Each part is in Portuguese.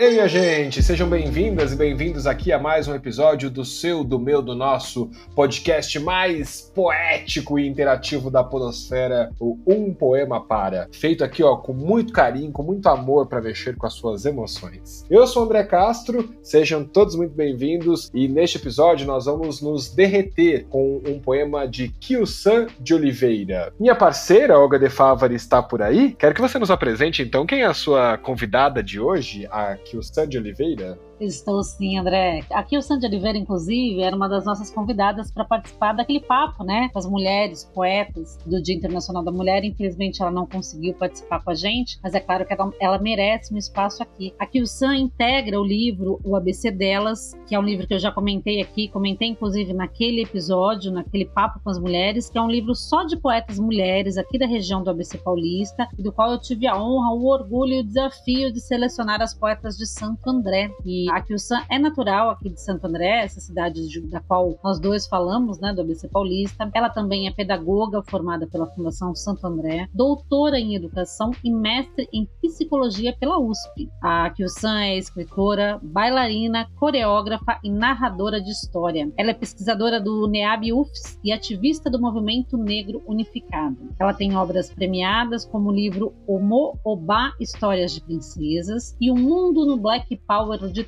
Ei, minha gente, sejam bem-vindas e bem-vindos aqui a mais um episódio do seu, do meu, do nosso podcast mais poético e interativo da podosfera, o Um Poema Para, feito aqui, ó, com muito carinho, com muito amor para mexer com as suas emoções. Eu sou o André Castro, sejam todos muito bem-vindos e neste episódio nós vamos nos derreter com um poema de Kiyusan de Oliveira. Minha parceira, Olga de Favari, está por aí? Quero que você nos apresente então quem é a sua convidada de hoje, a aqui o Sandy Oliveira Estou sim, André. Aqui o Sandy Oliveira, inclusive, era uma das nossas convidadas para participar daquele papo, né? Com as mulheres, poetas do Dia Internacional da Mulher. Infelizmente, ela não conseguiu participar com a gente, mas é claro que ela, ela merece um espaço aqui. Aqui o Sam integra o livro O ABC Delas, que é um livro que eu já comentei aqui, comentei inclusive naquele episódio, naquele papo com as mulheres, que é um livro só de poetas mulheres aqui da região do ABC Paulista, do qual eu tive a honra, o orgulho e o desafio de selecionar as poetas de Santo André. E a Kilsan é natural aqui de Santo André, essa cidade de, da qual nós dois falamos, né, do ABC Paulista. Ela também é pedagoga formada pela Fundação Santo André, doutora em educação e mestre em psicologia pela USP. A Kilsan é escritora, bailarina, coreógrafa e narradora de história. Ela é pesquisadora do NEAB UFS e ativista do movimento negro unificado. Ela tem obras premiadas como o livro Omo Oba Histórias de Princesas e O Mundo no Black Power de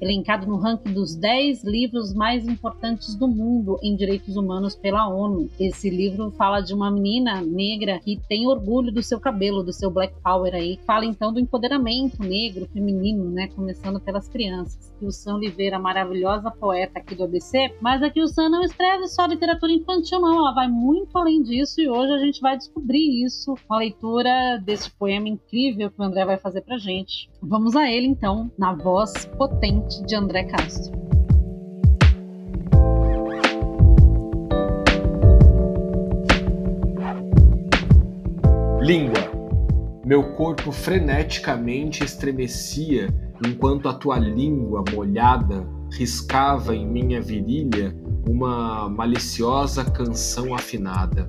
Elencado no ranking dos 10 livros mais importantes do mundo em direitos humanos pela ONU. Esse livro fala de uma menina negra que tem orgulho do seu cabelo, do seu black power aí. Fala então do empoderamento negro, feminino, né, começando pelas crianças. Que o Sam Oliveira, maravilhosa poeta aqui do ABC, mas aqui o Sam não escreve só literatura infantil não, ela vai muito além disso e hoje a gente vai descobrir isso com a leitura desse poema incrível que o André vai fazer pra gente. Vamos a ele então, na voz potente de André Castro. Língua. Meu corpo freneticamente estremecia enquanto a tua língua molhada riscava em minha virilha uma maliciosa canção afinada.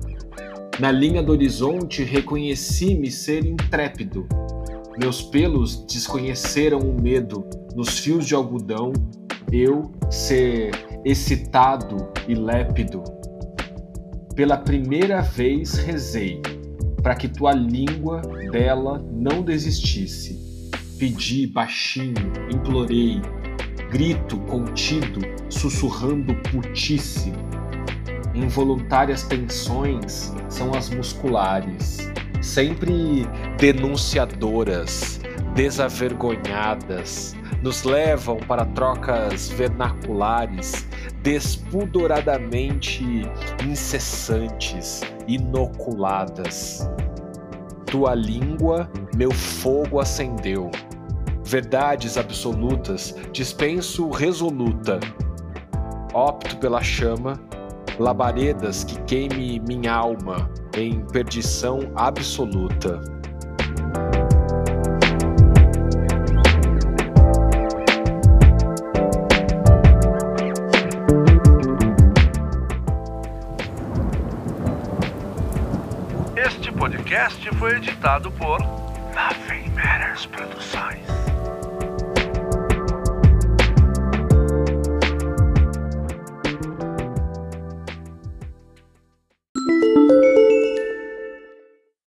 Na linha do horizonte reconheci-me ser intrépido. Meus pelos desconheceram o medo nos fios de algodão, eu ser excitado e lépido. Pela primeira vez rezei para que tua língua dela não desistisse. Pedi baixinho, implorei, grito contido, sussurrando putice. Involuntárias tensões são as musculares, sempre denunciadoras, desavergonhadas, nos levam para trocas vernaculares, despudoradamente incessantes, inoculadas. Tua língua meu fogo acendeu. Verdades absolutas dispenso resoluta. Opto pela chama, labaredas que queime minha alma em perdição absoluta. Este podcast foi editado por Nothing Matters Produções.